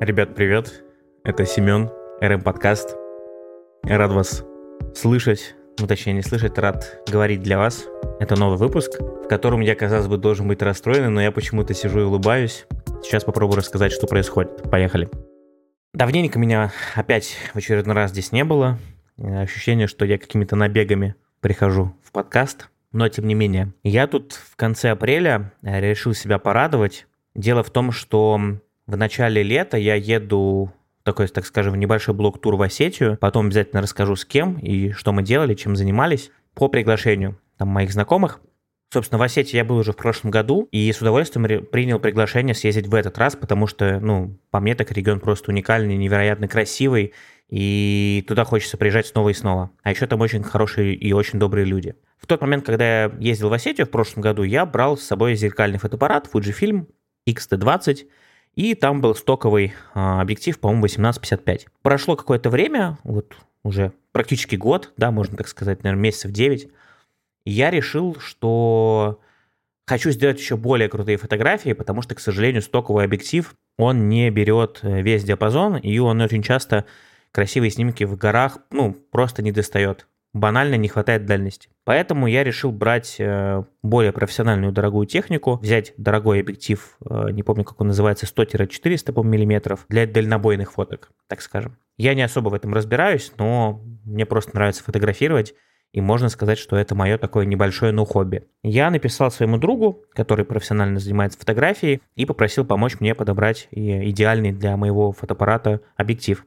Ребят, привет. Это Семен, РМ Подкаст. Рад вас слышать, ну точнее не слышать, рад говорить для вас. Это новый выпуск, в котором я, казалось бы, должен быть расстроен, но я почему-то сижу и улыбаюсь. Сейчас попробую рассказать, что происходит. Поехали. Давненько меня опять в очередной раз здесь не было. Ощущение, что я какими-то набегами прихожу в подкаст. Но тем не менее, я тут в конце апреля решил себя порадовать. Дело в том, что в начале лета я еду такой, так скажем, небольшой блок-тур в Осетию. Потом обязательно расскажу с кем и что мы делали, чем занимались. По приглашению там, моих знакомых. Собственно, в Осетии я был уже в прошлом году и с удовольствием принял приглашение съездить в этот раз, потому что, ну, по мне так регион просто уникальный, невероятно красивый, и туда хочется приезжать снова и снова. А еще там очень хорошие и очень добрые люди. В тот момент, когда я ездил в Осетию в прошлом году, я брал с собой зеркальный фотоаппарат Fujifilm X-T20, и там был стоковый а, объектив, по-моему, 1855. Прошло какое-то время, вот уже практически год, да, можно так сказать, наверное, месяцев 9, и я решил, что хочу сделать еще более крутые фотографии, потому что, к сожалению, стоковый объектив, он не берет э, весь диапазон, и он очень часто красивые снимки в горах, ну, просто не достает банально не хватает дальности. Поэтому я решил брать э, более профессиональную дорогую технику, взять дорогой объектив, э, не помню, как он называется, 100-400 мм для дальнобойных фоток, так скажем. Я не особо в этом разбираюсь, но мне просто нравится фотографировать, и можно сказать, что это мое такое небольшое, ну, хобби. Я написал своему другу, который профессионально занимается фотографией, и попросил помочь мне подобрать идеальный для моего фотоаппарата объектив.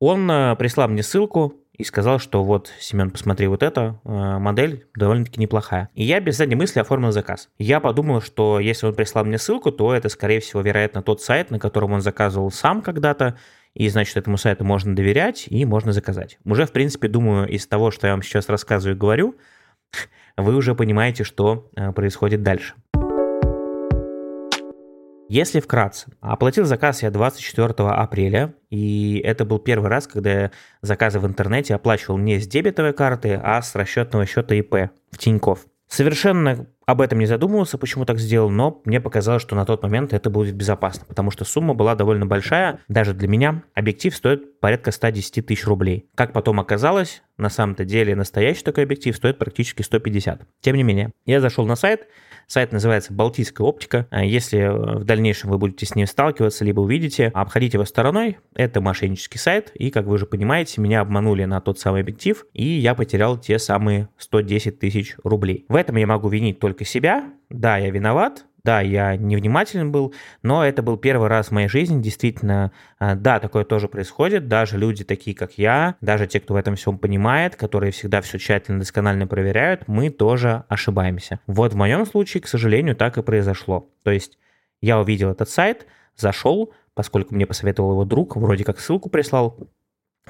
Он прислал мне ссылку, и сказал, что вот, Семен, посмотри, вот эта э, модель довольно-таки неплохая. И я без задней мысли оформил заказ. Я подумал, что если он прислал мне ссылку, то это, скорее всего, вероятно, тот сайт, на котором он заказывал сам когда-то, и, значит, этому сайту можно доверять и можно заказать. Уже, в принципе, думаю, из того, что я вам сейчас рассказываю и говорю, вы уже понимаете, что э, происходит дальше. Если вкратце, оплатил заказ я 24 апреля, и это был первый раз, когда я заказы в интернете оплачивал не с дебетовой карты, а с расчетного счета ИП в Тинькофф. Совершенно об этом не задумывался, почему так сделал, но мне показалось, что на тот момент это будет безопасно, потому что сумма была довольно большая, даже для меня. Объектив стоит порядка 110 тысяч рублей. Как потом оказалось, на самом-то деле настоящий такой объектив стоит практически 150. Тем не менее, я зашел на сайт, Сайт называется «Балтийская оптика». А если э, в дальнейшем вы будете с ним сталкиваться, либо увидите, обходите его стороной. Это мошеннический сайт, и, как вы уже понимаете, меня обманули на тот самый объектив, и я потерял те самые 110 тысяч рублей. В этом я могу винить только себя. Да, я виноват, да, я невнимателен был, но это был первый раз в моей жизни, действительно, а, да, такое тоже происходит, даже люди такие, как я, даже те, кто в этом всем понимает, которые всегда все тщательно, досконально проверяют, мы тоже ошибаемся. Вот в моем случае, к сожалению, так и произошло. То есть я увидел этот сайт, зашел, поскольку мне посоветовал его друг, вроде как ссылку прислал,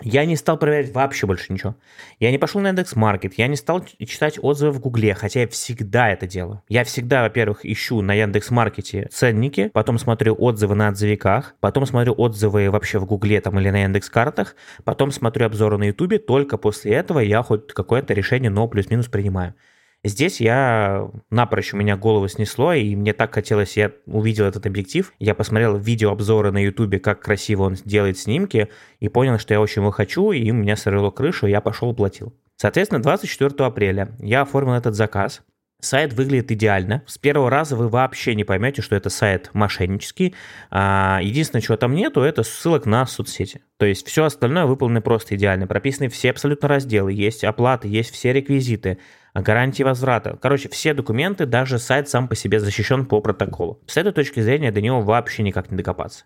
я не стал проверять вообще больше ничего. Я не пошел на индекс маркет, я не стал читать отзывы в Гугле, хотя я всегда это делаю. Я всегда, во-первых, ищу на Яндекс Маркете ценники, потом смотрю отзывы на отзывиках, потом смотрю отзывы вообще в Гугле там или на Яндекс картах, потом смотрю обзоры на Ютубе, только после этого я хоть какое-то решение, но плюс-минус принимаю. Здесь я напрочь у меня голову снесло, и мне так хотелось, я увидел этот объектив, я посмотрел видеообзоры на ютубе, как красиво он делает снимки, и понял, что я очень его хочу, и у меня сорвало крышу, и я пошел платил. Соответственно, 24 апреля я оформил этот заказ, Сайт выглядит идеально. С первого раза вы вообще не поймете, что это сайт мошеннический. А, единственное, чего там нету, это ссылок на соцсети. То есть все остальное выполнено просто идеально. Прописаны все абсолютно разделы, есть оплаты, есть все реквизиты гарантии возврата. Короче, все документы, даже сайт сам по себе защищен по протоколу. С этой точки зрения до него вообще никак не докопаться.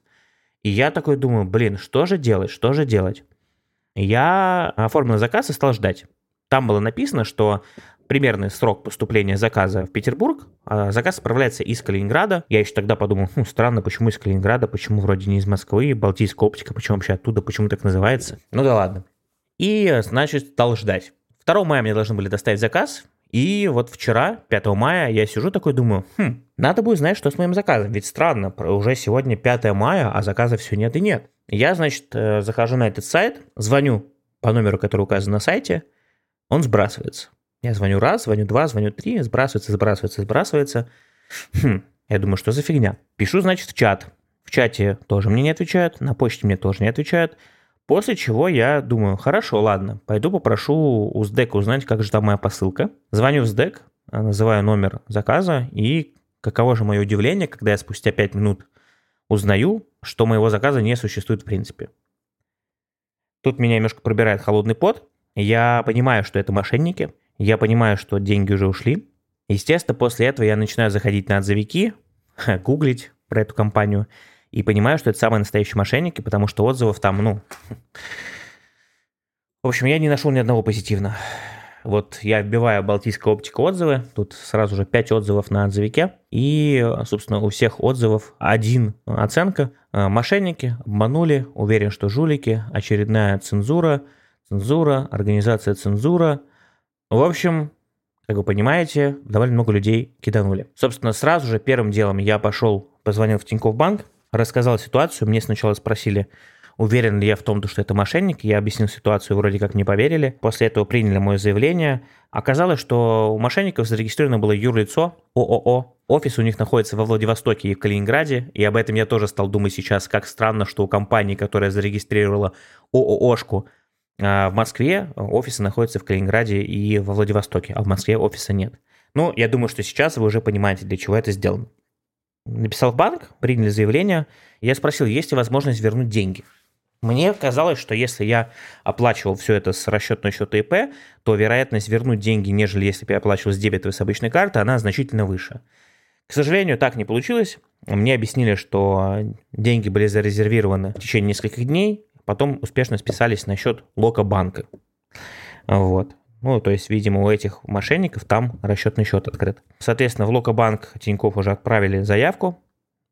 И я такой думаю, блин, что же делать, что же делать? Я оформил заказ и стал ждать. Там было написано, что примерный срок поступления заказа в Петербург. А заказ отправляется из Калининграда. Я еще тогда подумал, хм, странно, почему из Калининграда, почему вроде не из Москвы, Балтийская оптика, почему вообще оттуда, почему так называется. Ну да ладно. И, значит, стал ждать. 2 мая мне должны были доставить заказ, и вот вчера, 5 мая, я сижу такой, думаю, хм, надо будет знать, что с моим заказом. Ведь странно, уже сегодня 5 мая, а заказа все нет и нет. Я, значит, э, захожу на этот сайт, звоню по номеру, который указан на сайте, он сбрасывается. Я звоню раз, звоню два, звоню три, сбрасывается, сбрасывается, сбрасывается. Хм, я думаю, что за фигня? Пишу, значит, в чат чате тоже мне не отвечают, на почте мне тоже не отвечают. После чего я думаю, хорошо, ладно, пойду попрошу у СДЭК узнать, как же там моя посылка. Звоню в СДЭК, называю номер заказа, и каково же мое удивление, когда я спустя 5 минут узнаю, что моего заказа не существует в принципе. Тут меня немножко пробирает холодный пот. Я понимаю, что это мошенники. Я понимаю, что деньги уже ушли. Естественно, после этого я начинаю заходить на отзывики, гуглить про эту компанию и понимаю, что это самые настоящие мошенники, потому что отзывов там, ну... В общем, я не нашел ни одного позитивного. Вот я вбиваю Балтийская оптика отзывы, тут сразу же 5 отзывов на отзывике, и, собственно, у всех отзывов один оценка. Э, мошенники, обманули, уверен, что жулики, очередная цензура, цензура, организация цензура. В общем, как вы понимаете, довольно много людей киданули. Собственно, сразу же первым делом я пошел, позвонил в Тинькофф банк, рассказал ситуацию, мне сначала спросили, уверен ли я в том, что это мошенник. Я объяснил ситуацию, вроде как не поверили. После этого приняли мое заявление. Оказалось, что у мошенников зарегистрировано было юрлицо ООО. Офис у них находится во Владивостоке и в Калининграде. И об этом я тоже стал думать сейчас, как странно, что у компании, которая зарегистрировала ОООшку, а, в Москве офисы находятся в Калининграде и во Владивостоке, а в Москве офиса нет. Ну, я думаю, что сейчас вы уже понимаете, для чего это сделано. Написал в банк, приняли заявление. Я спросил, есть ли возможность вернуть деньги. Мне казалось, что если я оплачивал все это с расчетного счета ИП, то вероятность вернуть деньги, нежели если бы я оплачивал с дебетовой с обычной карты, она значительно выше. К сожалению, так не получилось. Мне объяснили, что деньги были зарезервированы в течение нескольких дней, потом успешно списались на счет Лока банка. Вот. Ну, то есть, видимо, у этих мошенников там расчетный счет открыт. Соответственно, в Локобанк Тиньков уже отправили заявку,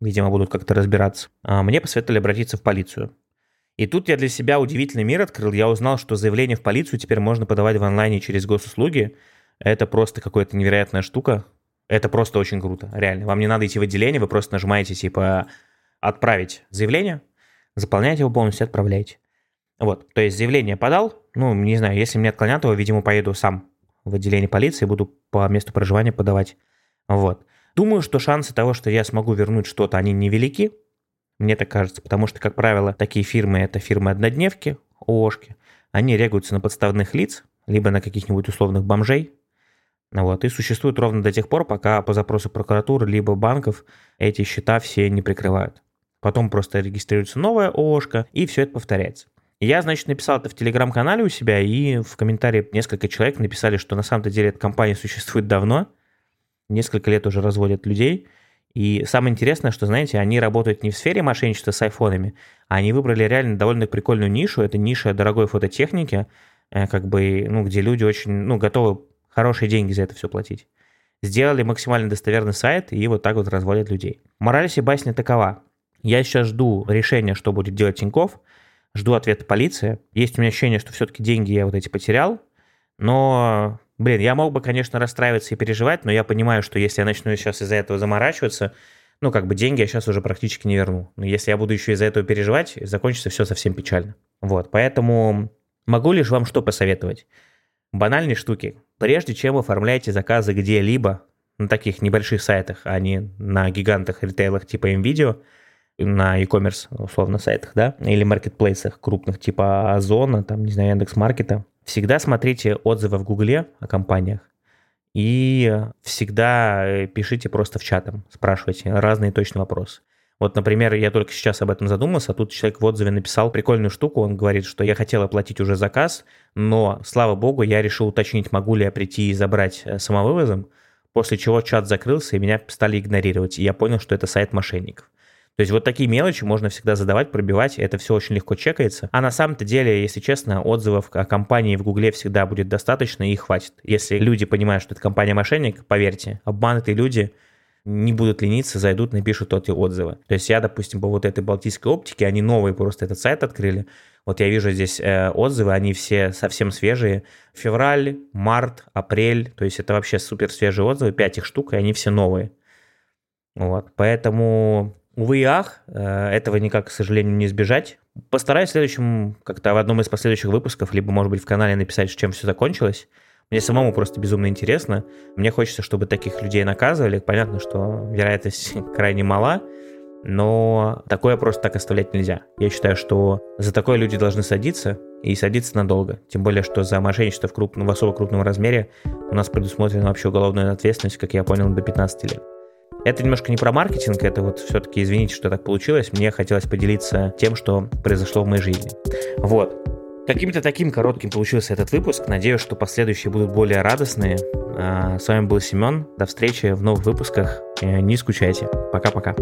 видимо, будут как-то разбираться. А мне посоветовали обратиться в полицию. И тут я для себя удивительный мир открыл. Я узнал, что заявление в полицию теперь можно подавать в онлайне через госуслуги. Это просто какая-то невероятная штука. Это просто очень круто, реально. Вам не надо идти в отделение, вы просто нажимаете типа «Отправить заявление», заполняете его полностью, отправляете. Вот, то есть заявление подал, ну, не знаю, если мне отклонят его, видимо, поеду сам в отделение полиции, буду по месту проживания подавать. Вот. Думаю, что шансы того, что я смогу вернуть что-то, они невелики, мне так кажется, потому что, как правило, такие фирмы, это фирмы-однодневки, ООшки, они регаются на подставных лиц, либо на каких-нибудь условных бомжей, вот, и существуют ровно до тех пор, пока по запросу прокуратуры либо банков эти счета все не прикрывают. Потом просто регистрируется новая ООшка, и все это повторяется. Я, значит, написал это в телеграм-канале у себя, и в комментарии несколько человек написали, что на самом-то деле эта компания существует давно, несколько лет уже разводят людей, и самое интересное, что, знаете, они работают не в сфере мошенничества с айфонами, а они выбрали реально довольно прикольную нишу. Это ниша дорогой фототехники, э, как бы, ну, где люди очень, ну, готовы хорошие деньги за это все платить. Сделали максимально достоверный сайт и вот так вот разводят людей. Мораль всей басни такова. Я сейчас жду решения, что будет делать Тиньков, жду ответа полиции. Есть у меня ощущение, что все-таки деньги я вот эти потерял, но Блин, я мог бы, конечно, расстраиваться и переживать, но я понимаю, что если я начну сейчас из-за этого заморачиваться, ну, как бы деньги я сейчас уже практически не верну. Но если я буду еще из-за этого переживать, закончится все совсем печально. Вот, поэтому могу лишь вам что посоветовать. Банальные штуки. Прежде чем оформляете заказы где-либо, на таких небольших сайтах, а не на гигантах ритейлах типа MVideo, на e-commerce, условно, сайтах, да, или маркетплейсах крупных типа Озона, там, не знаю, Яндекс.Маркета, Всегда смотрите отзывы в Гугле о компаниях и всегда э, пишите просто в чатом, спрашивайте разные точные вопросы. Вот, например, я только сейчас об этом задумался, а тут человек в отзыве написал прикольную штуку, он говорит, что я хотел оплатить уже заказ, но, слава богу, я решил уточнить, могу ли я прийти и забрать э, самовывозом, после чего чат закрылся, и меня стали игнорировать, и я понял, что это сайт мошенников. То есть вот такие мелочи можно всегда задавать, пробивать, это все очень легко чекается. А на самом-то деле, если честно, отзывов о компании в Гугле всегда будет достаточно и хватит. Если люди понимают, что это компания-мошенник, поверьте, обманутые люди не будут лениться, зайдут, напишут эти отзывы. То есть я, допустим, по вот этой балтийской оптике, они новые просто этот сайт открыли. Вот я вижу здесь э, отзывы, они все совсем свежие. Февраль, март, апрель, то есть это вообще супер свежие отзывы, 5 их штук, и они все новые. Вот, поэтому Увы и ах, э, этого никак, к сожалению, не избежать. Постараюсь в следующем, как-то в одном из последующих выпусков, либо, может быть, в канале написать, чем все закончилось. Мне самому просто безумно интересно. Мне хочется, чтобы таких людей наказывали. Понятно, что вероятность крайне мала. но такое просто так оставлять нельзя. Я считаю, что за такое люди должны садиться, и садиться надолго. Тем более, что за мошенничество в, крупном, в особо крупном размере у нас предусмотрена вообще уголовная ответственность, как я понял, до 15 лет. Это немножко не про маркетинг, это вот все-таки, извините, что так получилось, мне хотелось поделиться тем, что произошло в моей жизни. Вот. Каким-то таким коротким получился этот выпуск. Надеюсь, что последующие будут более радостные. А, с вами был Семен. До встречи в новых выпусках. Э, не скучайте. Пока-пока.